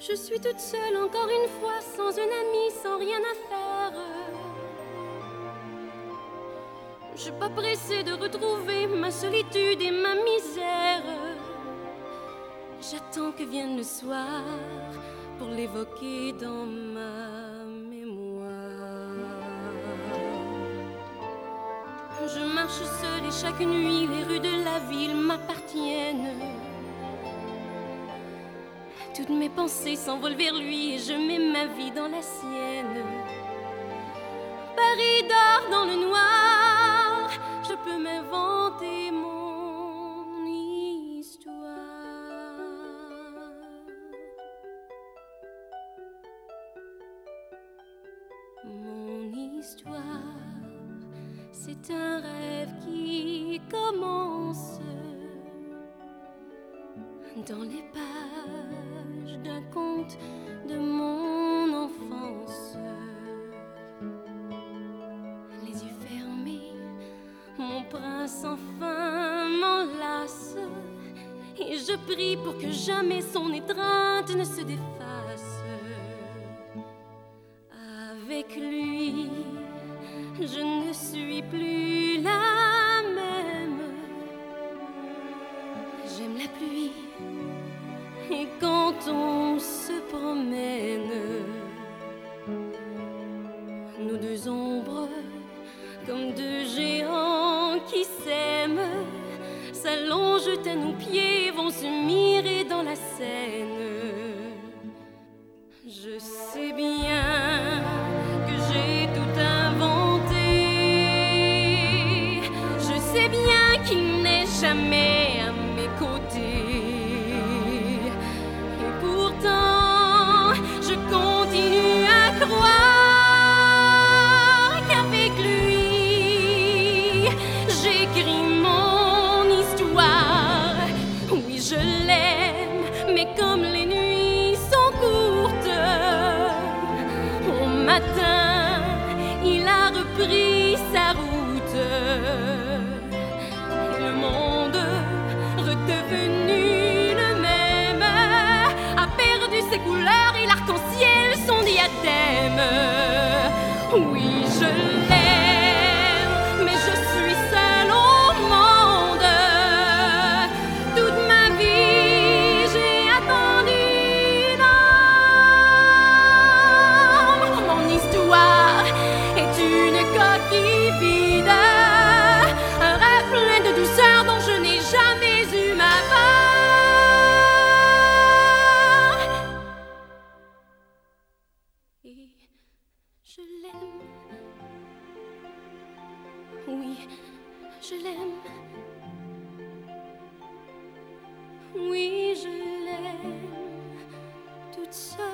Je suis toute seule encore une fois, sans un ami, sans rien à faire. Je suis pas pressée de retrouver ma solitude et ma misère. J'attends que vienne le soir pour l'évoquer dans ma mémoire. Je marche seule et chaque nuit les rues de la ville m'appartiennent. Toutes mes pensées s'envolent vers lui et je mets ma vie dans la sienne. Paris dort dans le noir, je peux m'inventer mon histoire. Mon histoire, c'est un rêve qui commence dans les pages d'un conte de mon enfance. Les yeux fermés, mon prince enfin m'enlace. Et je prie pour que jamais son étreinte ne se défasse. Avec lui, je ne suis plus la J'aime la pluie et quand on se promène, nous deux ombres comme deux géants qui s'aiment s'allongent à nos pieds, vont se mirer dans la Seine. Je sais bien que j'ai tout inventé. Je sais bien qu'il n'est jamais Oui, je je l'aime. Oui, je l'aime. Oui, je l'aime. Toute seule